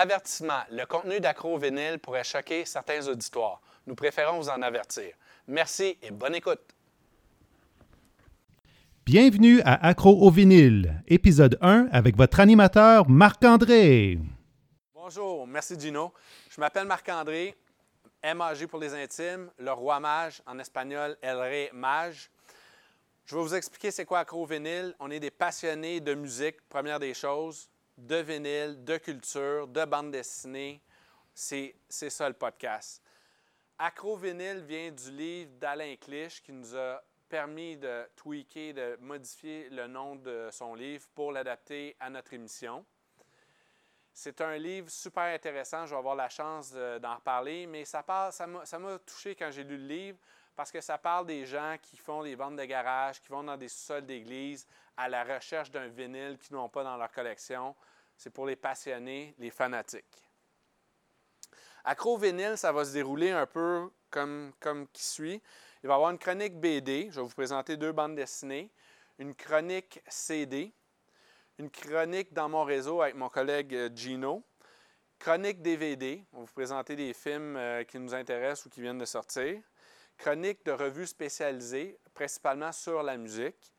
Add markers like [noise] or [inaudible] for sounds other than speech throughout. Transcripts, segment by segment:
Avertissement. Le contenu d'Accro Vinyle pourrait choquer certains auditoires. Nous préférons vous en avertir. Merci et bonne écoute. Bienvenue à Accro au vinyle, épisode 1 avec votre animateur Marc-André. Bonjour, merci Gino. Je m'appelle Marc-André, MAG pour les intimes, le roi mage, en espagnol El Rey Mage. Je vais vous expliquer c'est quoi Accro Vinyle. On est des passionnés de musique, première des choses, de vinyle, de culture, de bande dessinée. C'est ça le podcast. Accro Vinyle vient du livre d'Alain Clich qui nous a permis de tweaker, de modifier le nom de son livre pour l'adapter à notre émission. C'est un livre super intéressant, je vais avoir la chance d'en reparler, mais ça m'a touché quand j'ai lu le livre parce que ça parle des gens qui font des ventes de garage, qui vont dans des sous-sols d'église à la recherche d'un vinyle qu'ils n'ont pas dans leur collection. C'est pour les passionnés, les fanatiques. Accro vinyle, ça va se dérouler un peu comme, comme qui suit. Il va y avoir une chronique BD. Je vais vous présenter deux bandes dessinées. Une chronique CD. Une chronique dans mon réseau avec mon collègue euh, Gino. Chronique DVD. On va vous présenter des films euh, qui nous intéressent ou qui viennent de sortir. Chronique de revues spécialisées, principalement sur la musique.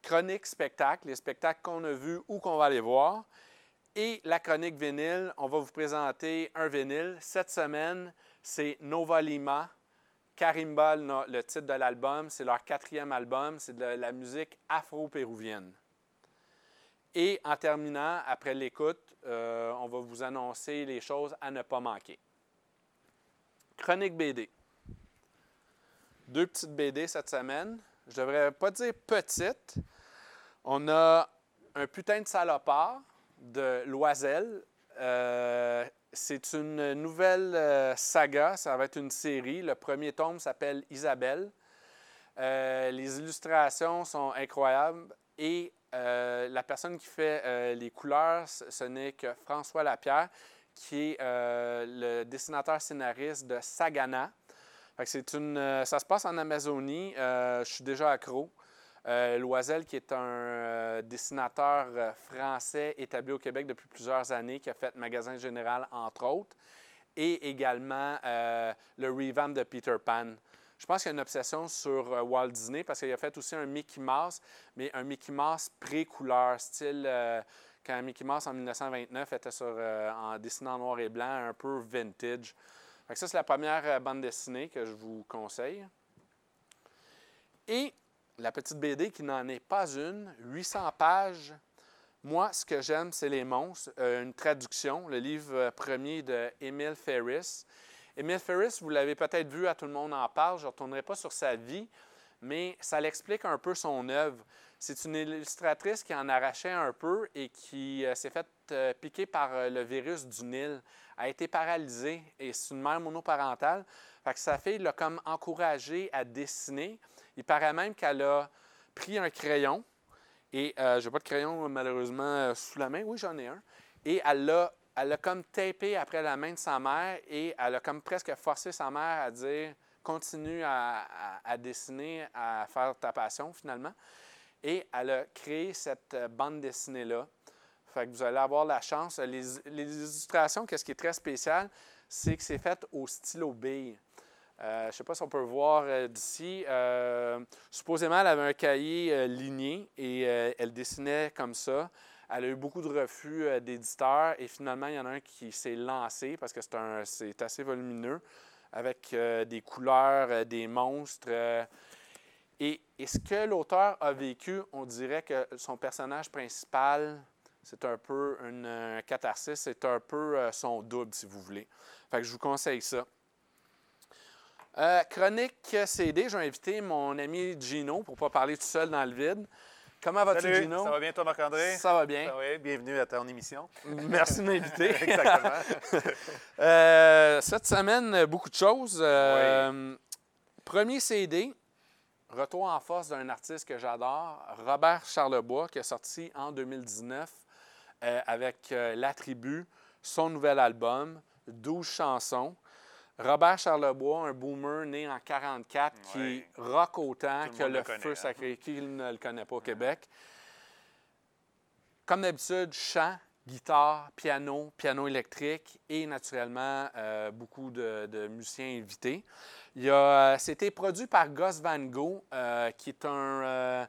Chronique spectacle, les spectacles qu'on a vus ou qu'on va aller voir. Et la chronique vinyle, on va vous présenter un vinyle. Cette semaine, c'est Nova Lima. Karimba, le titre de l'album, c'est leur quatrième album, c'est de la musique afro-péruvienne. Et en terminant, après l'écoute, euh, on va vous annoncer les choses à ne pas manquer. Chronique BD. Deux petites BD cette semaine. Je devrais pas dire petites. On a un putain de salopard de Loisel. Euh, c'est une nouvelle euh, saga, ça va être une série. Le premier tome s'appelle Isabelle. Euh, les illustrations sont incroyables et la personne qui fait les couleurs, ce n'est que François Lapierre, qui est le dessinateur scénariste de Sagana. C'est une, ça se passe en Amazonie. je suis déjà accro. Euh, Loisel, qui est un euh, dessinateur euh, français établi au Québec depuis plusieurs années, qui a fait Magasin Général, entre autres, et également le revamp de Peter Pan. Je pense qu'il y a une obsession sur Walt Disney parce qu'il a fait aussi un Mickey Mouse, mais un Mickey Mouse pré-couleur, style quand Mickey Mouse en 1929 était sur, en dessinant noir et blanc, un peu vintage. Ça, c'est la première bande dessinée que je vous conseille. Et la petite BD qui n'en est pas une, 800 pages. Moi, ce que j'aime, c'est Les Monstres, euh, une traduction, le livre euh, premier de Ferris. Emile Ferris, vous l'avez peut-être vu, à tout le monde en parle, je ne retournerai pas sur sa vie, mais ça l'explique un peu son œuvre. C'est une illustratrice qui en arrachait un peu et qui euh, s'est faite piquer par le virus du Nil, a été paralysée et c'est une mère monoparentale. Fait que sa fille l'a comme encouragée à dessiner. Il paraît même qu'elle a pris un crayon, et euh, je n'ai pas de crayon malheureusement euh, sous la main, oui j'en ai un, et elle l'a, elle a comme tapé après la main de sa mère, et elle a comme presque forcé sa mère à dire continue à, dessiner, à faire ta passion finalement. Et elle a créé cette euh, bande dessinée-là. Fait que vous allez avoir la chance. Les, illustrations, qu'est-ce qui est très spécial, c'est que c'est fait au stylo bille. Euh, je ne sais pas si on peut voir euh, d'ici. Supposément, elle avait un cahier ligné et elle dessinait comme ça. Elle a eu beaucoup de refus d'éditeurs et finalement, il y en a un qui s'est lancé parce que c'est assez volumineux avec des couleurs, des monstres. Et, ce que l'auteur a vécu, on dirait que son personnage principal, c'est un peu une, catharsis, c'est un peu son double, si vous voulez. Fait que je vous conseille ça. Euh, chronique CD, j'ai invité mon ami Gino pour ne pas parler tout seul dans le vide. Comment vas-tu, Gino? Ça va bien, toi, Marc-André? Ça va bien. Ça Bienvenue à ton émission. [laughs] Merci de m'inviter. [laughs] Exactement. [laughs] Euh, cette semaine, beaucoup de choses. Euh, premier CD, retour en force d'un artiste que j'adore, Robert Charlebois, qui est sorti en 2019 avec La Tribu, son nouvel album, 12 chansons. Robert Charlebois, un boomer né en 44 qui rock autant que le, feu sacré. Qui ne le connaît pas au Québec? Comme d'habitude, chant, guitare, piano, piano électrique et naturellement euh, beaucoup de, de musiciens invités. Euh, C'était produit par Gus Van Gogh, euh, qui est un euh,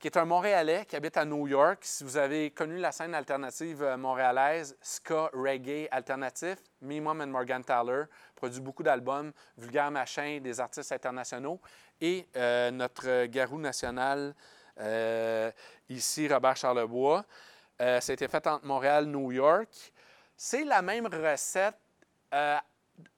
qui est un Montréalais qui habite à New York. Si vous avez connu la scène alternative montréalaise, ska, reggae alternatif, Me, Mom and Morgan Tyler produit beaucoup d'albums, Vulgaire Machin, des artistes internationaux. Et notre garou national, ici, Robert Charlebois, été fait entre Montréal et New York. C'est la même recette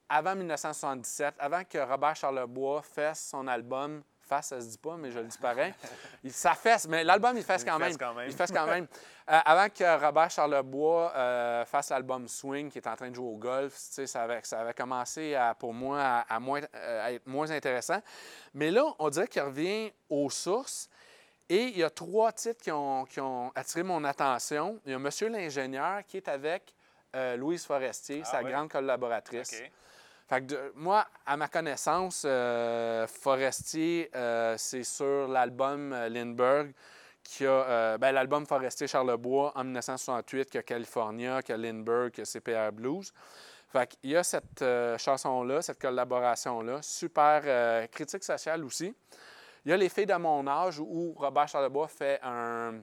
avant 1977, avant que Robert Charlebois fasse son album. Fasse, ça se dit pas, mais je le dis pareil. [laughs] Il, ça fesse, mais l'album, il fesse quand même. quand même. Il fesse quand même. Euh, avant que Robert Charlebois euh, fasse l'album Swing, qui est en train de jouer au golf, ça avait, ça avait commencé à, pour moi à, à moins, euh, à être moins intéressant. Mais là, on dirait qu'il revient aux sources. Et il y a trois titres qui ont, qui ont attiré mon attention. Il y a Monsieur l'ingénieur qui est avec euh, Louise Forestier, Ah sa oui. grande collaboratrice. OK. Fait que de- moi, à ma connaissance, euh, Forestier, euh, c'est sur l'album euh, Lindbergh, qui a ben, l'album Forestier Charlebois en 1968, qui a California, qui a Lindbergh, qui a CPR Blues. Fait qu'il y a cette chanson-là, cette collaboration-là, super critique sociale aussi. Il y a Les filles de mon âge, où Robert Charlebois fait un,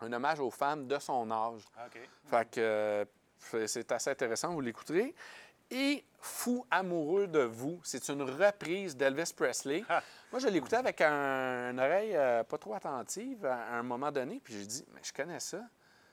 un hommage aux femmes de son âge. Ah. Fait que euh, c'est- c'est assez intéressant, vous l'écouterez. Et Fou amoureux de vous, c'est une reprise d'Elvis Presley. Moi, je l'écoutais avec un- une oreille euh, pas trop attentive à, à un moment donné, puis j'ai dit, mais je connais ça.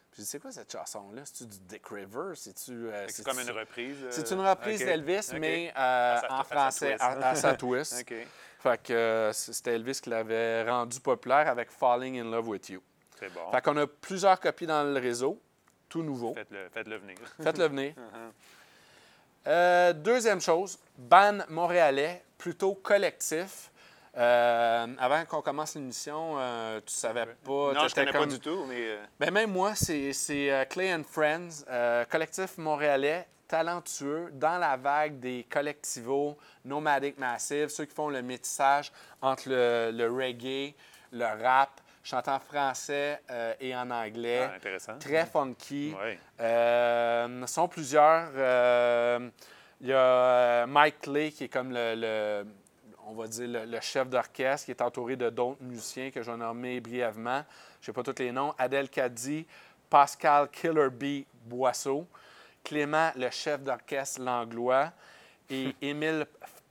Puis j'ai dit, c'est quoi cette chanson-là? C'est-tu du Dick River? C'est-tu. euh, C'est comme une reprise. euh, C'est une reprise d'Elvis, mais sa- en français, à, sa twist. [laughs] Fait que c'était Elvis qui l'avait rendu populaire avec Falling in Love with You. C'est bon. Fait qu'on a plusieurs copies dans le réseau, tout nouveau. Faites-le faites-le venir. Faites-le venir. [laughs] Uh-huh. Euh, deuxième chose, ban montréalais, plutôt collectif. Euh, avant qu'on commence l'émission, euh, tu savais pas. non, je connais pas du tout, mais euh, Ben, même moi, c'est Clay and Friends, collectif montréalais, talentueux, dans la vague des collectivos, nomadic massive, ceux qui font le métissage entre le, le reggae, le rap, chantant en français euh, et en anglais. ah, intéressant. Très funky. Ouais. Euh, sont plusieurs. Euh, Il y a euh, Mike Clay qui est comme le, le- on va dire le, le chef d'orchestre, qui est entouré de d'autres musiciens que je vais nommer brièvement. Je ne sais pas tous les noms. Adèle Caddy, Pascal Killer B. Boisseau, Clément, le chef d'orchestre Langlois, et [laughs] Émile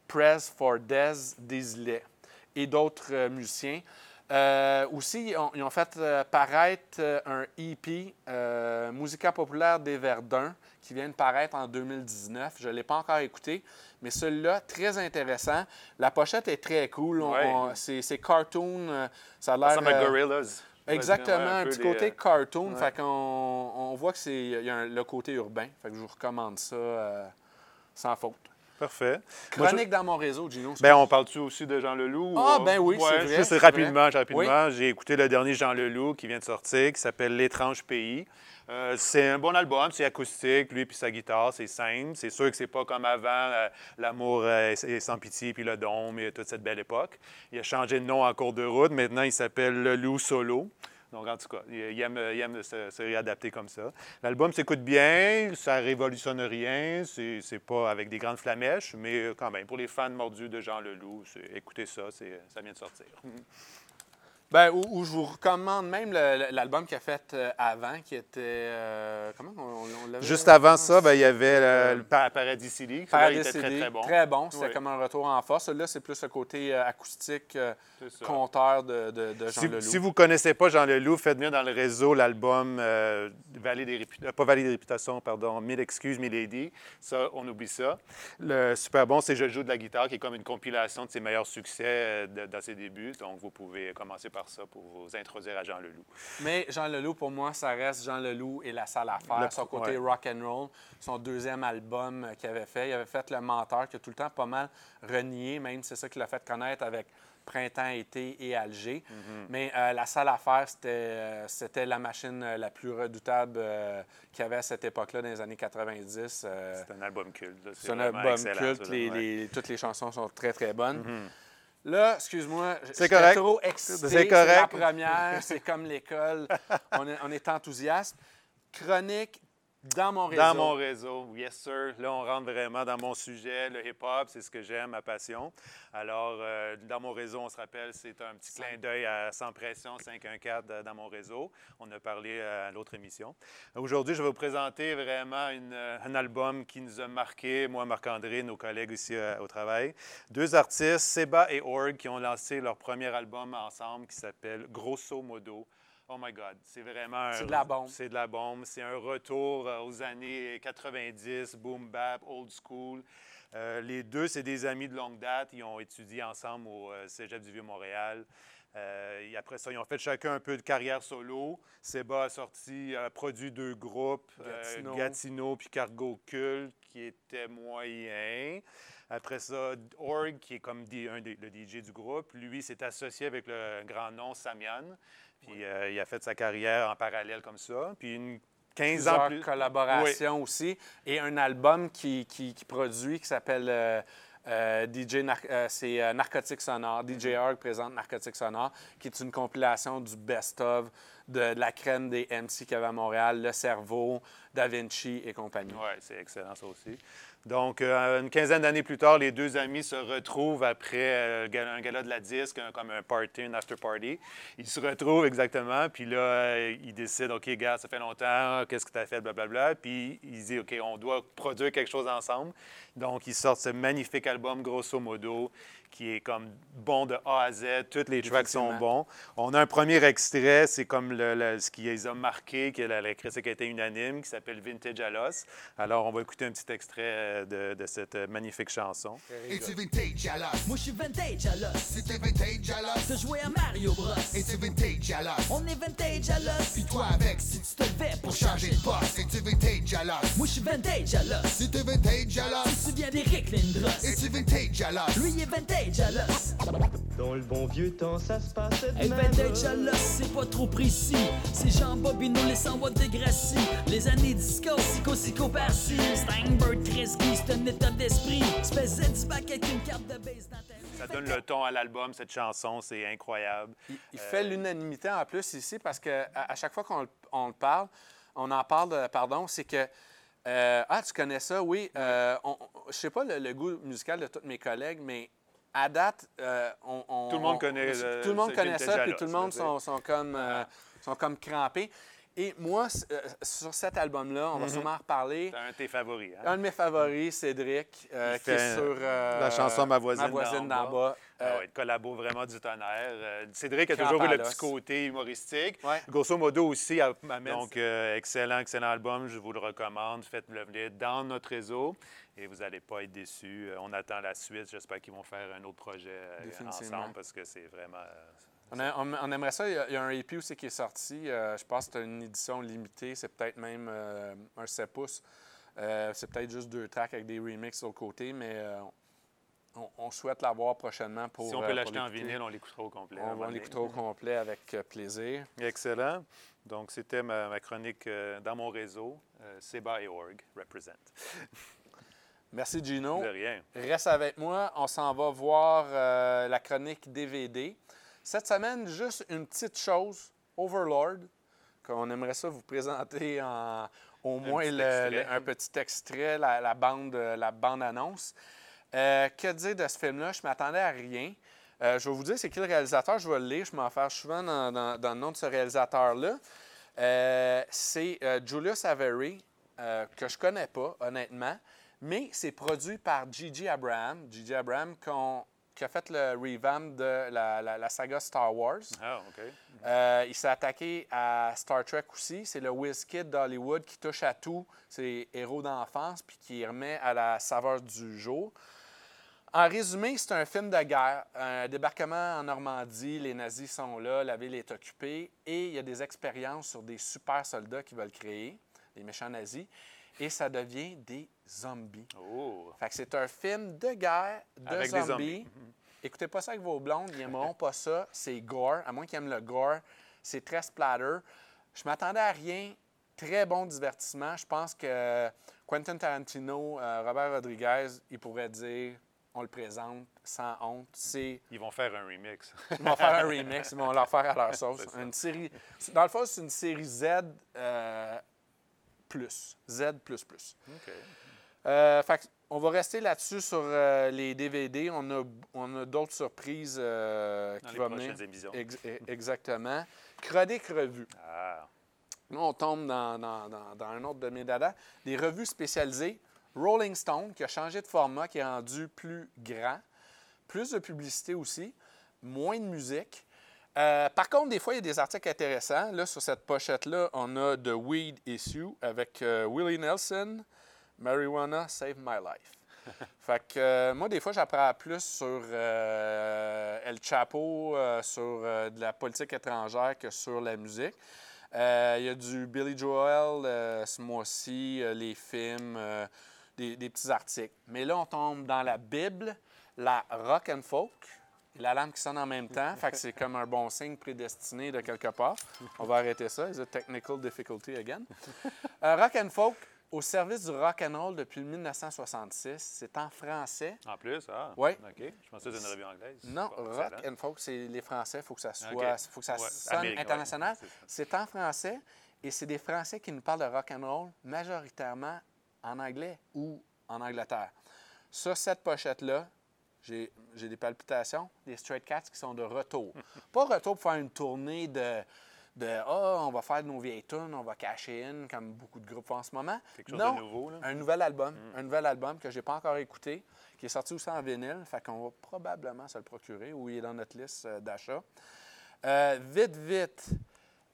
Prez Fordez Desilets, et d'autres musiciens. Euh, aussi, ils ont, ils ont fait euh, paraître euh, un EP, euh, Musica populaire des Verdun, qui vient de paraître en 2019. Je ne l'ai pas encore écouté, mais celui-là, très intéressant. La pochette est très cool. On- Ouais. on- c'est c'est cartoon. ça a Ça l'air. ressemble à euh, Gorillaz. Exactement, Ouais, un, peu petit des, côté euh, cartoon. ouais. Fait qu'on on voit que c'est il y a un- le côté urbain. Fait que je vous recommande ça euh, sans faute. Parfait. Je- Chronique dans mon réseau, Gino. Ben, on parle-tu aussi de Jean Leloup? Ah, ou- ben oui, c'est vrai, Juste rapidement, rapidement. J'ai écouté le dernier Jean Leloup qui vient de sortir, qui s'appelle L'étrange pays. Euh, c'est un bon album, c'est acoustique, lui puis sa guitare, c'est simple. C'est sûr que c'est pas comme avant, euh, l'amour euh, est sans pitié puis le dôme et toute cette belle époque. Il a changé de nom en cours de route. Maintenant, il s'appelle Leloup Solo. Donc, en tout cas, il aime, se, réadapter comme ça. L'album s'écoute bien, ça révolutionne rien, c'est pas avec des grandes flamèches, mais euh, quand même, pour les fans mordus de Jean Leloup, écoutez ça, ça vient de sortir. Ben, ou, ou je vous recommande même le- le- l'album qu'il a fait euh, avant, qui était. euh, comment on, on? Juste avant ça, ben, il y avait euh, le Pa- Paradis City, il était très, très bon. Très bon. C'était Oui. comme un retour en force. Celui-là, c'est plus le côté euh, acoustique, euh, conteur de, de, de Jean Si, Leloup. si vous ne connaissez pas Jean Leloup, faites venir dans le réseau l'album euh, Vallée des Répu- euh, pas Vallée des Réputations, pardon, Mille excuses, Milady. Ça, on oublie ça. Le super bon, c'est Je joue de la guitare, qui est comme une compilation de ses meilleurs succès euh, dans ses débuts. Donc, vous pouvez commencer par ça pour vous introduire à Jean Leloup. Mais Jean Leloup, pour moi, ça reste Jean Leloup et la salle à faire. Le- son côté ouais. rock and roll, son deuxième album qu'il avait fait. Il avait fait Le Menteur, qui a tout le temps pas mal renié, même c'est ça qui l'a fait connaître avec Printemps, été et Alger. Mm-hmm. Mais euh, la salle à faire, c'était, euh, c'était la machine euh, la plus redoutable euh, qu'il y avait à cette époque-là, dans les années 90. euh, C'est un album culte. c'est un album culte. les- les- toutes les chansons sont très, très bonnes. Là, excuse-moi, C'est correct. trop excité. C'est C'est correct. la première, c'est comme l'école. on, est, on est enthousiaste. chronique dans mon réseau. Dans mon réseau, yes sir. Là, on rentre vraiment dans mon sujet, le hip-hop, c'est ce que j'aime, ma passion. Alors, euh, dans mon réseau, on se rappelle, c'est un petit clin d'œil à Sans Pression 514 euh, dans mon réseau. On a parlé euh, à l'autre émission. Aujourd'hui, je vais vous présenter vraiment une, un album qui nous a marqué, moi, Marc-André, nos collègues ici euh, au travail. Deux artistes, Seba et Org, qui ont lancé leur premier album ensemble qui s'appelle Grosso Modo. Oh my God, c'est vraiment... C'est de la bombe. C'est de la bombe. C'est un retour euh, aux années 90, boom bap, old school. Euh, les deux, c'est des amis de longue date. Ils ont étudié ensemble au euh, Cégep du Vieux-Montréal. Euh, et après ça, ils ont fait chacun un peu de carrière solo. Seba a sorti, a produit deux groupes, euh. Gatineau puis Cargo Cult, qui étaient moyens. Après ça, Org, qui est comme un des- le DJ du groupe, lui s'est associé avec le grand nom Samian. Puis euh, il a fait sa carrière en parallèle comme ça. Puis une 15 ans plus. collaborations aussi. Et un album qui, qui, qui produit qui s'appelle euh, euh, DJ Nar- euh, c'est euh, Narcotique Sonore. DJ Arg présente Narcotique Sonore, qui est une compilation du best-of de, de la crème des MC qu'il y avait à Montréal, Le Cerveau, Da Vinci et compagnie. Oui, c'est excellent ça aussi. Donc, euh, une quinzaine d'années plus tard, les deux amis se retrouvent après euh, un gala de la disque, comme un party, un after party. Ils se retrouvent exactement, puis là, euh, ils décident, OK, gars, ça fait longtemps, qu'est-ce que tu as fait, blablabla. Puis ils disent, OK, on doit produire quelque chose ensemble. Donc, ils sortent ce magnifique album, grosso modo, qui est comme bon de A à Z. Toutes les tracks sont bons. On a un premier extrait, c'est comme le- le- ce qui les a marqués, que la, la critique a été unanime, qui s'appelle Vintage à l'os. Alors, on va écouter un petit extrait euh, de, de cette euh, magnifique chanson. Es-tu vintage à l'os? Moi je suis vintage à l'os. C'était vintage à l'os? T'as joué à Mario Bros. Es-tu vintage à l'os? On est vintage à l'os. Puis toi avec, si Tu te levais pour pour changer de poste, es-tu vintage à l'os? Moi je suis vintage à l'os. Si t'es vintage à Tu te l'os? souviens d'Eric Lindros? Es-tu vintage à l'os? Lui il est vintage à l'os. Dans le bon vieux temps, ça se passait de Hey, même. vintage à l'os, c'est pas trop précis. C'est Jean Bobino, les 100 watts de Gracie. Les années disco, psycho, psycho, par-ci. Steinberg, Kreski, c'est un état d'esprit. Tu faisais du back avec une carte de base dans ta Ça donne le ton à l'album, cette chanson, c'est incroyable. Il, il fait l'unanimité en plus ici parce que à, à chaque fois qu'on le- on le parle, on en parle, de- pardon, c'est que. euh, ah, tu connais ça, oui. Euh, on- on- je sais pas le, le goût musical de tous mes collègues, mais à date, euh, on, on- Tout le monde on- connaît on- le- Tout le monde connaît ça, puis tout le monde sont, sont comme, euh, sont comme crampés. Et moi, euh, sur cet album-là, on va sûrement en reparler. C'est un de tes favoris. hein? Un de mes favoris, Cédric, euh, qui est fait sur euh, la chanson Ma voisine d'en d'en bas. bas. Ah Euh, ouais, de collabo vraiment du tonnerre. Euh, Cédric a toujours eu à le petit côté humoristique. Ouais. Grosso modo aussi, à- amène- donc euh, excellent, excellent album. Je vous le recommande. Faites-le venir dans notre réseau et vous n'allez pas être déçus. On attend la suite. J'espère qu'ils vont faire un autre projet euh, ensemble parce que c'est vraiment. On, a- on- on aimerait ça. Il y, a, il y a un EP aussi qui est sorti. euh, je pense que c'est une édition limitée. C'est peut-être même euh, un 7 pouces. Euh, c'est peut-être juste deux tracks avec des remixes au côté, mais on, on souhaite l'avoir prochainement pour. si on peut l'acheter en vinyle, on l'écoutera au complet. On, l'écoutera au complet avec plaisir. Excellent. Donc, c'était ma, ma chronique dans mon réseau. Seba et Org represent. [laughs] Merci, Gino. De rien. Reste avec moi. On s'en va voir la chronique DVD. Cette semaine, juste une petite chose, Overlord, qu'on aimerait ça vous présenter en au moins petit le- extrait. le- un petit extrait, la, la bande, la bande annonce. Euh, que dire de ce film-là? Je m'attendais à rien. Euh, je vais vous dire c'est qui le réalisateur, je vais le lire, je m'en fâche souvent dans, dans- dans le nom de ce réalisateur-là. Euh, c'est Julius Avery, que je connais pas, honnêtement, mais c'est produit par Gigi Abraham. Gigi Abraham qu'on- qui a fait le revamp de la, la- la saga Star Wars. Ah, OK. Euh, il s'est attaqué à Star Trek aussi. C'est le whiz kid d'Hollywood qui touche à tout. C'est héros d'enfance puis qui remet à la saveur du jour. En résumé, c'est un film de guerre. Un débarquement en Normandie, les nazis sont là, la ville est occupée et il y a des expériences sur des super soldats qui veulent créer, les méchants nazis, et ça devient des zombies. Oh. Fait que c'est un film de guerre, de Avec des zombies. [laughs] Écoutez pas ça avec vos blondes, ils n'aimeront pas ça. C'est gore, à moins qu'ils aiment le gore. C'est très splatter. Je m'attendais à rien. Très bon divertissement. Je pense que Quentin Tarantino, euh, Robert Rodriguez, ils pourraient dire on le présente sans honte. C'est Ils vont faire un remix. ils vont faire un [laughs] remix, ils vont leur faire à leur sauce. Une série, dans le fond, c'est une série Z euh, Z. OK. Euh, fait on va rester là-dessus sur euh, les DVD. On a, on a d'autres surprises euh, qui vont venir. émissions. Ex- e- exactement. Chronique revue. Ah, Là, on tombe dans, dans- dans- dans un autre de mes dadas. Des revues spécialisées. Rolling Stone, qui a changé de format, qui est rendu plus grand. Plus de publicité aussi. Moins de musique. Euh, par contre, des fois, il y a des articles intéressants. Là, sur cette pochette-là, on a The Weed Issue avec euh, Willie Nelson, Marijuana Save My Life. [laughs] fait que euh, moi, des fois, j'apprends plus sur El Chapo, sur de la politique étrangère que sur la musique. Il y a du Billy Joel ce mois-ci, les films, des, des petits articles. Mais là, on tombe dans la Bible, la rock and folk, et la lampe qui sonne en même temps. fait que c'est comme un bon signe prédestiné de quelque part. On va arrêter ça. Is a technical difficulty again? Euh, rock and folk, au service du rock and roll depuis 1966. C'est en français. en plus, ah. Ouais. OK. Je pensais que c'était une revue anglaise. Non, rock and folk, c'est les Français. Il faut que ça soit, faut que ça Ouais, sonne Amérique, international. c'est en français et c'est des Français qui nous parlent de rock and roll majoritairement en anglais ou en Angleterre. Sur cette pochette-là, j'ai des palpitations, des Straight Cats qui sont de retour. [laughs] Pas retour pour faire une tournée de de ah, on va faire de nos vieilles tunes, on va cacher in comme beaucoup de groupes font en ce moment. Quelque chose non, de nouveau, là. un nouvel album, un nouvel album que j'ai pas encore écouté, qui est sorti aussi en vinyle, fait qu'on va probablement se le procurer ou il est dans notre liste euh, d'achat. Euh, vite, vite,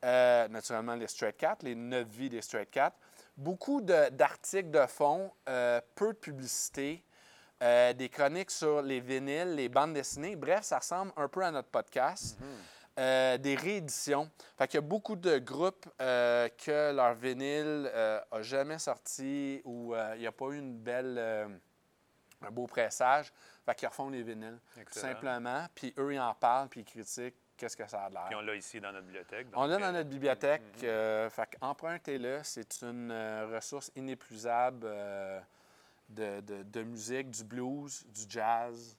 euh, naturellement, les Straight Cats, les neuf vies des Straight Cats. Beaucoup de- d'articles de, fond, euh, peu de publicité, euh, des chroniques sur les vinyles, les bandes dessinées. Bref, ça ressemble un peu à notre podcast. Euh, des rééditions. Fait qu'il y a beaucoup de groupes euh, que leur vinyle n'a jamais sorti ou il n'y a pas eu une belle, un beau pressage. Fait qu'ils refont les vinyles, tout simplement. Puis eux, ils en parlent, puis ils critiquent qu'est-ce que ça a de l'air. Puis on l'a ici dans notre bibliothèque. On l'a dans notre bibliothèque. euh, fait empruntez-le. C'est une euh, ressource inépuisable euh, de, de- de musique, du blues, du jazz.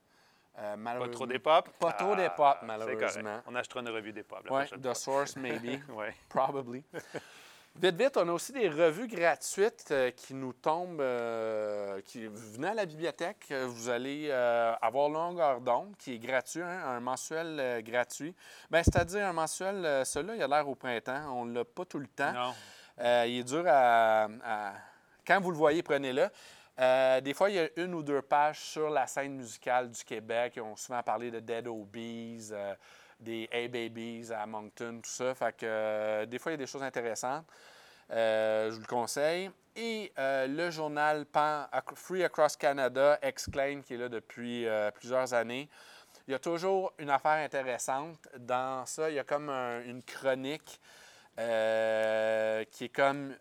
Euh, Pas trop d'époque? Pas trop c'est correct. malheureusement. On achètera une revue Ouais, prochaine The fois. Source, maybe. [laughs] Ouais. Probably. Vite, vite, on a aussi des revues gratuites euh, qui nous tombent. euh, qui, venez à la bibliothèque, euh, vous allez euh, avoir Longueur d'onde, qui est gratuit, hein, un mensuel gratuit. Ben, C'est-à-dire un mensuel, celui-là, il a l'air au printemps. On ne l'a pas tout le temps. Non. Il est dur à, à- Quand vous le voyez, prenez-le. Euh, des fois, il y a une ou deux pages sur la scène musicale du Québec. Ils ont souvent parlé de Dead Obies, euh, des A-Babies à Moncton, tout ça. Fait que euh, des fois, il y a des choses intéressantes. Je vous le conseille. Et le journal Pan- Free Across Canada, Exclaim, qui est là depuis plusieurs années. Il y a toujours une affaire intéressante. Dans ça, il y a comme un- une chronique qui est comme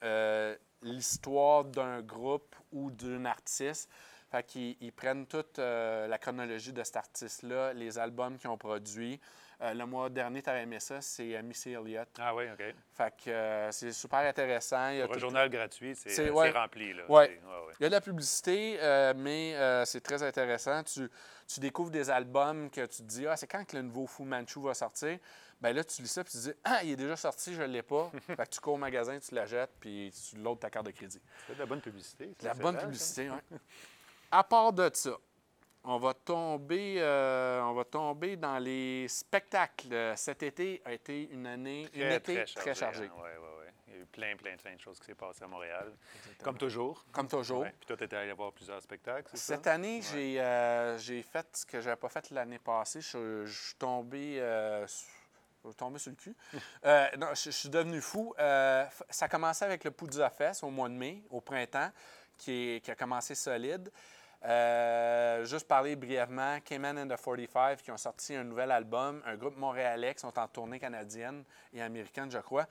l'histoire d'un groupe ou d'un artiste. Fait qu'ils ils prennent toute euh, la chronologie de cet artiste-là, les albums qu'ils ont produits. Euh, le mois dernier, tu avais aimé ça, c'est euh, Missy Elliott. Ah oui, OK. Fait que euh, c'est super intéressant. Il y a Pour un journal gratuit, c'est ouais. rempli. Là. Ouais. Il y a de la publicité, euh, mais c'est très intéressant. Tu, tu découvres des albums que tu te dis, ah, c'est quand que le nouveau Fu Manchu va sortir? Ben là, tu lis ça, puis tu te dis, ah, il est déjà sorti, je ne l'ai pas. [laughs] fait que tu cours au magasin, tu la jettes, puis tu loads ta carte de crédit. C'est de la bonne publicité. De la bonne publicité, oui. À part de ça, on va tomber, euh, on va tomber dans les spectacles. Euh, Cet été a été une année, ça. une été très, chargée. hein. Ouais, ouais, ouais. Il y a eu plein, plein, plein de choses qui s'est passées à Montréal. Comme toujours. Comme toujours. Puis toi, tu étais allé voir plusieurs spectacles, c'est ça? Cette année, j'ai euh, j'ai fait ce que je n'avais pas fait l'année passée. Je, je suis tombé, euh, sur- tombé sur le cul. [laughs] Euh, non, je, je suis devenu fou. Euh, ça a commencé avec le Poudza Fest au mois de mai, au printemps, qui, est- qui a commencé solide. Euh, juste parler brièvement, Cayman and the 45 qui ont sorti un nouvel album, un groupe montréalais qui sont en tournée canadienne et américaine, je crois.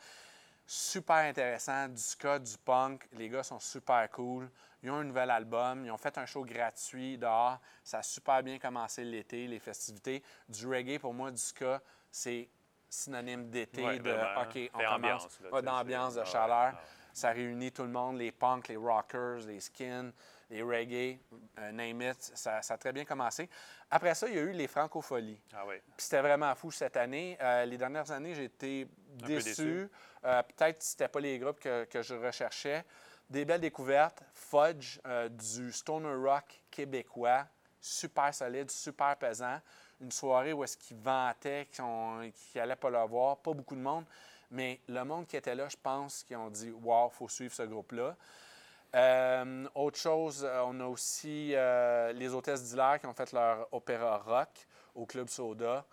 Super intéressant, du ska, du punk. Les gars sont super cool. Ils ont un nouvel album. Ils ont fait un show gratuit dehors. Ça a super bien commencé l'été, les festivités. Du reggae, pour moi, du ska, c'est synonyme d'été, Ouais, de vraiment. OK, on commence. sais, d'ambiance, de ah ouais, chaleur. ah ouais. Ça réunit tout le monde, les punks, les rockers, les skins, les reggae, euh, name it. Ça, ça a très bien commencé. Après ça, il y a eu les francopholies. Ah oui. Puis c'était vraiment fou cette année. Euh, les dernières années, j'ai été peu déçu. déçu. Euh, Peut-être que ce n'était pas les groupes que, que je recherchais. Des belles découvertes. Fudge, euh, du stoner rock québécois, super solide, super pesant. Une soirée où est-ce qu'ils vantaient, qu'ils n'allaient pas le voir. Pas beaucoup de monde, mais le monde qui était là, je pense qu'ils ont dit « Wow, il faut suivre ce groupe-là ». Euh, autre chose, euh, on a aussi euh, les hôtesses d'Hilaire qui ont fait leur opéra rock au Club Soda.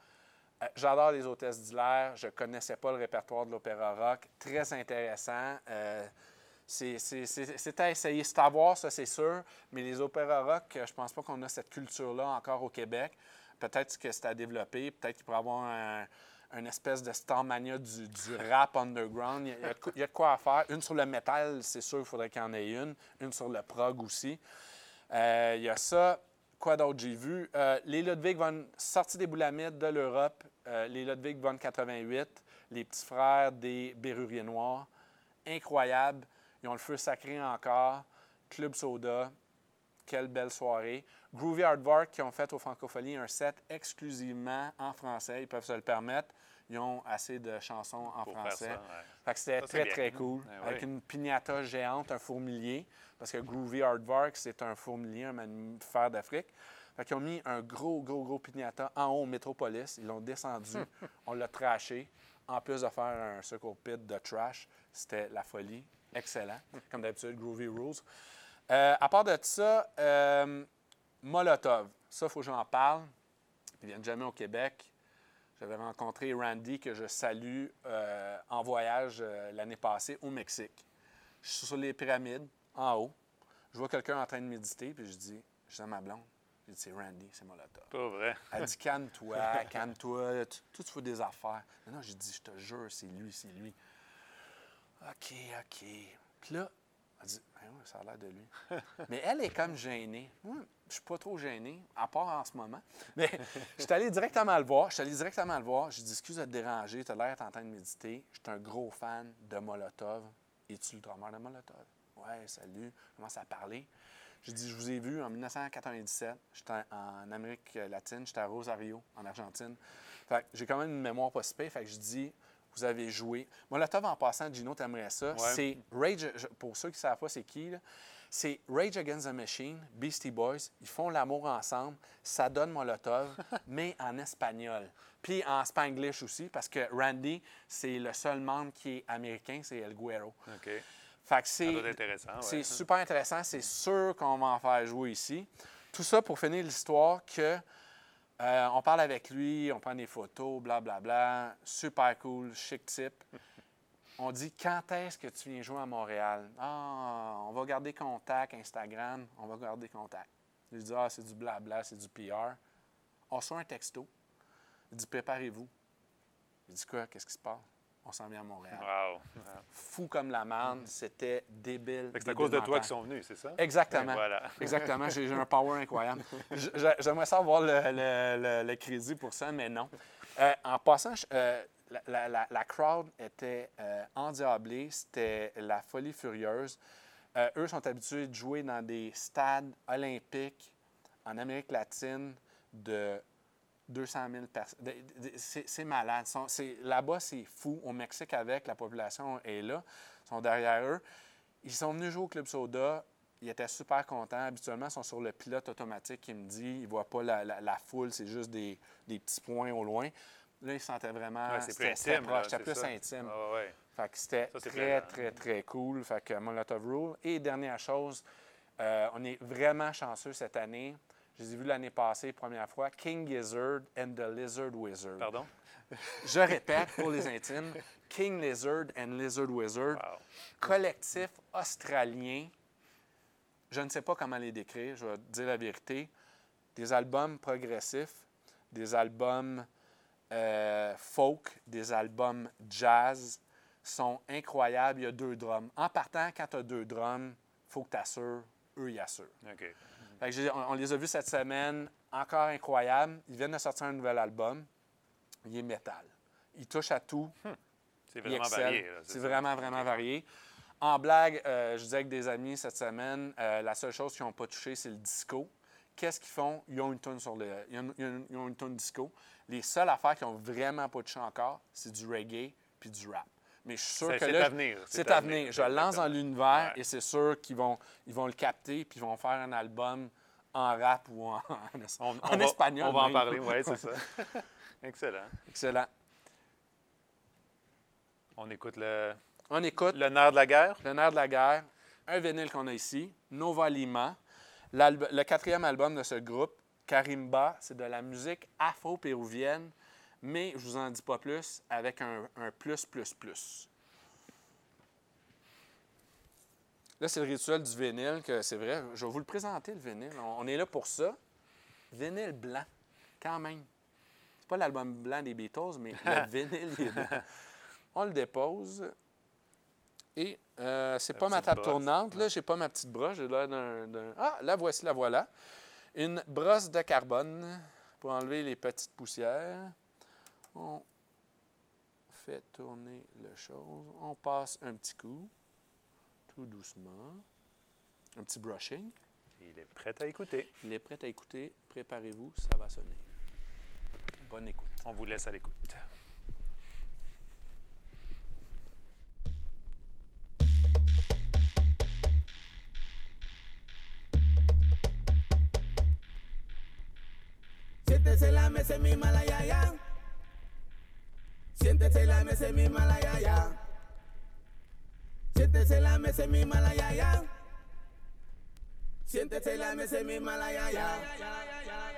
J'adore les hôtesses d'Hilaire. Je ne connaissais pas le répertoire de l'opéra rock. Très intéressant. C'est- à essayer. C'est à voir, ça, c'est sûr. Mais les opéras rock, je pense pas qu'on a cette culture-là encore au Québec. Peut-être que c'est à développer. Peut-être qu'il pourrait avoir un, une espèce de Starmania du, du rap underground. Il y, a, de quoi- à faire. Une sur le métal, c'est sûr, il faudrait qu'il y en ait une. Une sur le prog aussi. Euh, il y a ça. Quoi d'autre j'ai vu? Euh, les Ludwig von sortis des boulamides de l'Europe. euh, les Ludwig von 88, les petits frères des Béruriers Noirs. Incroyable. Ils ont le feu sacré encore. Club Soda. Quelle belle soirée. Groovy Hardvark qui ont fait au Francophonie un set exclusivement en français. Ils peuvent se le permettre. Ils ont assez de chansons en Pour français. ça, ouais. Fait que c'était très, bien. très cool. Ah Avec oui. une pignata géante, un fourmilier. Parce que Groovy Hardvark, c'est un fourmilier, un mammifère d'Afrique. Fait qu'ils ont mis un gros, gros, gros pignata en haut au Métropolis. Ils l'ont descendu. [laughs] on l'a trashé. En plus de faire un circle pit de trash, c'était la folie. Excellent. Comme d'habitude, Groovy Rules. Euh, à part de ça, euh, Molotov. Ça, il faut que j'en parle. Ils viennent jamais au Québec. J'avais rencontré Randy, que je salue, euh, en voyage euh, l'année passée au Mexique. Je suis sur les pyramides, en haut. Je vois quelqu'un en train de méditer, puis je dis, je dis à ma blonde, je dis, c'est Randy, c'est Molotov. Pas vrai. Elle dit, [laughs] calme-toi, calme-toi, toi, tu fais des affaires. Non, non, j'ai dit, je te jure, c'est lui, c'est lui. OK, OK. Puis là, elle dit, ben oui, ça a l'air de lui. [laughs] Mais elle est comme gênée. Moi, je suis pas trop gêné, à part en ce moment. Mais [laughs] je suis allé directement le voir. Je suis allé directement le voir. J'ai dit, excuse de te déranger, tu as l'air en train de méditer. Je suis un gros fan de Molotov. Es-tu le drummer de Molotov? Ouais, salut. Je commence à parler. J'ai dit, je vous ai vu en 1997. J'étais en- Amérique latine. J'étais à Rosario, en Argentine. J'ai quand même une mémoire pas si. Fait que je dis, vous avez joué. Molotov, en passant, Gino, t'aimerais ça. Ouais. C'est Rage, pour ceux qui ne savent pas c'est qui, c'est Rage Against the Machine, Beastie Boys. Ils font l'amour ensemble. Ça donne Molotov, [laughs] mais en espagnol. Puis en spanglish aussi, parce que Randy, c'est le seul membre qui est américain, c'est El Guero. OK. Fait que intéressant, ouais. c'est super intéressant. C'est sûr qu'on va en faire jouer ici. Tout ça pour finir l'histoire que euh, on parle avec lui, on prend des photos, blablabla. Super cool, chic type. On dit quand est-ce que tu viens jouer à Montréal? Ah, on va garder contact, Instagram, on va garder contact. Je dis Ah, c'est du blabla, c'est du PR. On reçoit un texto. Il dit Préparez-vous. Il dit quoi? Qu'est-ce qui se passe? On s'en vient à Montréal Wow. fou comme la marne. C'était débile. C'est à cause de toi qu'ils sont venus, c'est ça? Exactement. Voilà. Exactement. J'ai un power incroyable. J'aimerais ça avoir le, le- le- le crédit pour ça, mais non. Euh, en passant, je- euh, la, la- la- la crowd était euh, endiablée. C'était la folie furieuse. Euh, eux sont habitués de jouer dans des stades olympiques en Amérique latine de 200 000 personnes. C'est malade. Là-bas, c'est fou. Au Mexique, avec, la population est là. Ils sont derrière eux. Ils sont venus jouer au Club Soda. Ils étaient super contents. Habituellement, ils sont sur le pilote automatique qui me dit ils ne voient pas la, la- la foule, c'est juste des, des petits points au loin. Là, ils se sentaient vraiment. Ouais, c'est plus c'était- c'était intime. C'était plus ça. intime. Ah, ouais. Fait que c'était très, très, très cool. Fait que Molotov Rule. Et dernière chose, euh, on est vraiment chanceux cette année. Je les ai vus l'année passée, première fois. King Gizzard and the Lizard Wizard. Pardon? Je répète pour les intimes. King Lizard and Lizard Wizard. Wow. Collectif australien. Je ne sais pas comment les décrire, je vais te dire la vérité. Des albums progressifs, des albums euh, folk, des albums jazz sont incroyables. Il y a deux drums. En partant, quand tu as deux drums, il faut que tu assures, eux, ils assurent. OK. Que on, on les a vus cette semaine, encore incroyables. Ils viennent de sortir un nouvel album. Il est métal. Il touche à tout. C'est Il vraiment varié. C'est vraiment, vraiment varié. En blague, euh, je disais avec des amis cette semaine, euh, la seule chose qu'ils n'ont pas touché, c'est le disco. Qu'est-ce qu'ils font? Ils ont une tonne sur le. Ils ont, une tonne disco. Les seules affaires qu'ils n'ont vraiment pas touché encore, c'est du reggae puis du rap. Mais je suis sûr que c'est là, à venir, c'est à venir. Je le lance dans l'univers Ouais. et c'est sûr qu'ils vont, ils vont le capter puis ils vont faire un album en rap ou en, [laughs] On, en on va- espagnol. On va en parler, oui, c'est [laughs] ça. Excellent. Excellent. On écoute le, On écoute le nerf de la guerre. Le nerf de la guerre, un vinyle qu'on a ici, Nova Lima, le quatrième album de ce groupe, Karimba, c'est de la musique afro-péruvienne, mais je vous en dis pas plus, avec un, un plus, plus, plus. Là, c'est le rituel du vinyle, que c'est vrai. Je vais vous le présenter, le vinyle. On, on est là pour ça. Vinyle blanc, quand même. C'est pas l'album blanc des Beatles, mais le [laughs] vinyle est blanc. On le dépose. Et euh, c'est pas ma table brosse. tournante, là. J'ai pas ma petite brosse. J'ai l'air d'un- Ah, la voici, la voilà. Une brosse de carbone pour enlever les petites poussières. On fait tourner le chose. On passe un petit coup, tout doucement. Un petit brushing. Il est prêt à écouter. Il est prêt à écouter. Préparez-vous, ça va sonner. Bonne écoute. On vous laisse à l'écoute. Siéntese la mesa misma la yaya. Siente la me se mi mala ya ya. Siéntese la me se mi mala ya ya. Siéntese la me se mi mala ya ya.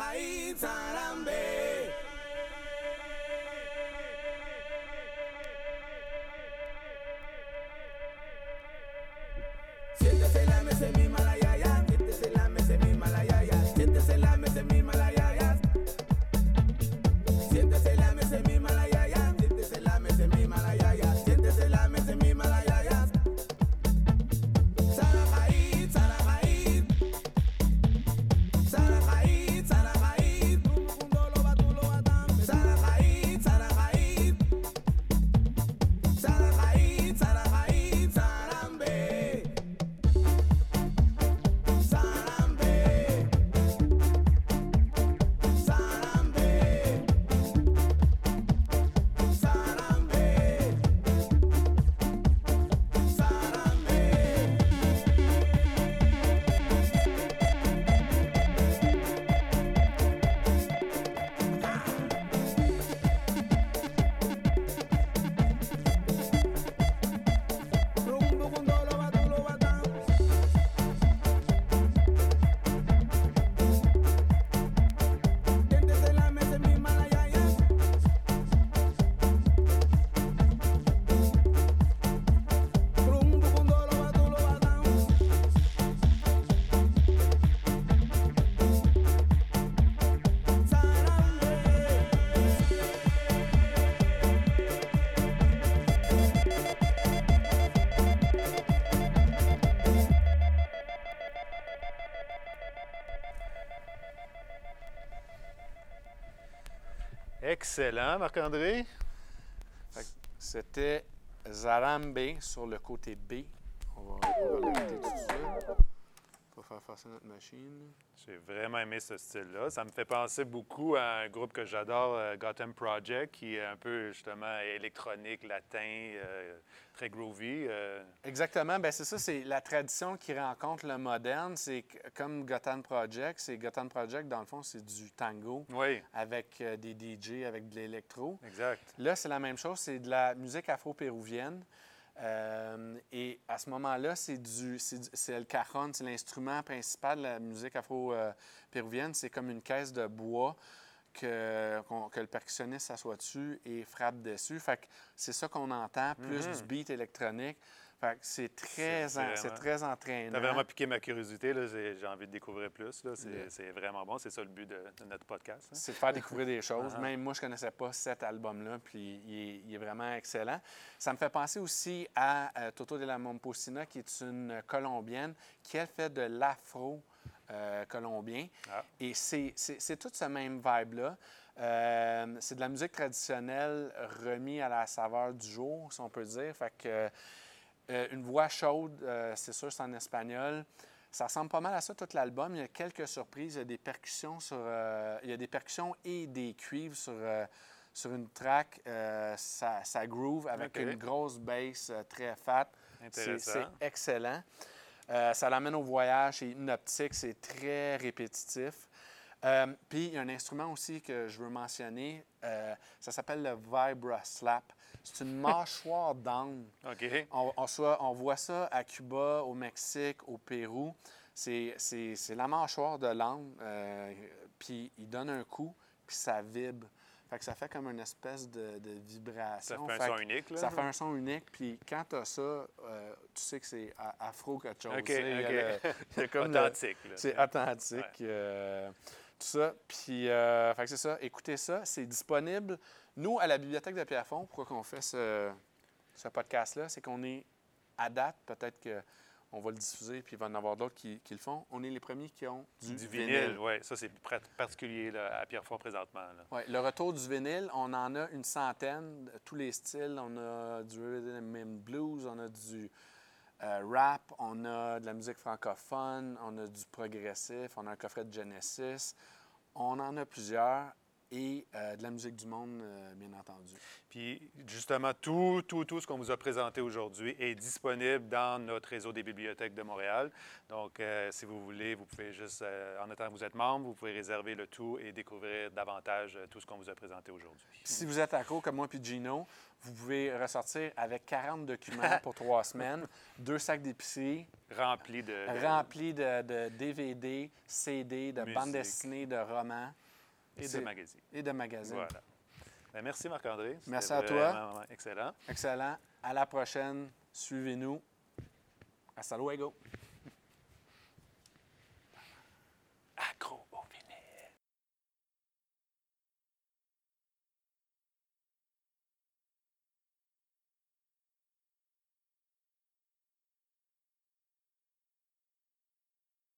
bait zara Excellent, Marc-André. C'était Zarambe sur le côté B. On va, on va tout de suite. Notre machine. J'ai vraiment aimé ce style-là. Ça me fait penser beaucoup à un groupe que j'adore, euh, Gotham Project, qui est un peu justement électronique, latin, euh, très groovy. euh. Exactement. Ben c'est ça, c'est la tradition qui rencontre le moderne. C'est comme Gotham Project. C'est Gotham Project, dans le fond, c'est du tango Oui, avec euh, des DJ, avec de l'électro. exact. Là, c'est la même chose, c'est de la musique afro-péruvienne. Euh, et à ce moment-là, c'est du, c'est le cajon, c'est l'instrument principal de la musique afro-péruvienne. C'est comme une caisse de bois que, le percussionniste s'assoit dessus et frappe dessus. Fait que c'est ça qu'on entend, plus du beat électronique. Fait que c'est très. C'est très entraînant. Tu as vraiment piqué ma curiosité. J'ai envie de découvrir plus. C'est vraiment bon. C'est ça le but de, de notre podcast. hein. C'est de faire découvrir des [laughs] choses. Uh-huh. Même moi, je ne connaissais pas cet album-là, puis il est, il est vraiment excellent. Ça me fait penser aussi à euh, Toto de la Momposina, qui est une Colombienne, qui, elle, fait de l'afro-colombien. Ah. Et c'est c'est- c'est tout ce même vibe-là. Euh, c'est de la musique traditionnelle remis à la saveur du jour, si on peut dire. Fait que, euh, une voix chaude, euh, c'est sûr, c'est en espagnol. Ça ressemble pas mal à ça, tout l'album. Il y a quelques surprises. Il y a des percussions sur. euh, il y a des percussions et des cuivres sur, sur une track. ça, ça groove avec une grosse bass très fat. C'est excellent. Ça l'amène au voyage. C'est hypnotique. C'est très répétitif. Euh, Puis, il y a un instrument aussi que je veux mentionner. euh, ça s'appelle le Vibra Slap. C'est une [laughs] mâchoire d'âne. OK. On, on soit- on voit ça à Cuba, au Mexique, au Pérou. C'est la mâchoire de l'âne. euh, puis il donne un coup, puis ça vibre. Fait que ça fait comme une espèce de, de Ça vibration. fait un son que unique. Là. Ça fait un son unique. Puis quand tu as ça, euh, tu sais que c'est afro quelque chose. OK, OK. le- [laughs] comme Authentique. c'est authentique. euh, tout ça. Puis, euh, fait que c'est ça. Écoutez ça. C'est disponible. Nous, à la Bibliothèque de Pierrefonds, pourquoi qu'on fait ce, ce podcast-là? C'est qu'on est à date, peut-être qu'on va le diffuser, puis il va y en avoir d'autres qui, qui le font. On est les premiers qui ont du, Du vinyle, oui. Ça, c'est particulier là, à Pierrefonds présentement. là. Ouais, le retour du vinyle, on en a une centaine, tous les styles. On a du rhythm and blues, on a du euh, rap, on a de la musique francophone, on a du progressif, on a un coffret de Genesis. On en a plusieurs et euh, de la musique du monde, euh, bien entendu. Puis, justement, tout, tout, tout ce qu'on vous a présenté aujourd'hui est disponible dans notre réseau des bibliothèques de Montréal. Donc, euh, si vous voulez, vous pouvez juste, en attendant que vous êtes membre, vous pouvez réserver le tout et découvrir davantage tout ce qu'on vous a présenté aujourd'hui. Si vous êtes accro comme moi puis Gino, vous pouvez ressortir avec 40 documents pour trois [laughs] semaines, deux sacs d'épicerie, Rempli de... remplis de, de DVD, CD, de bandes dessinées, de romans. Et de magazines. Et de. Voilà. Ben, merci Marc-André. Merci à toi. Excellent. Excellent. À la prochaine. Suivez-nous. Hasta luego.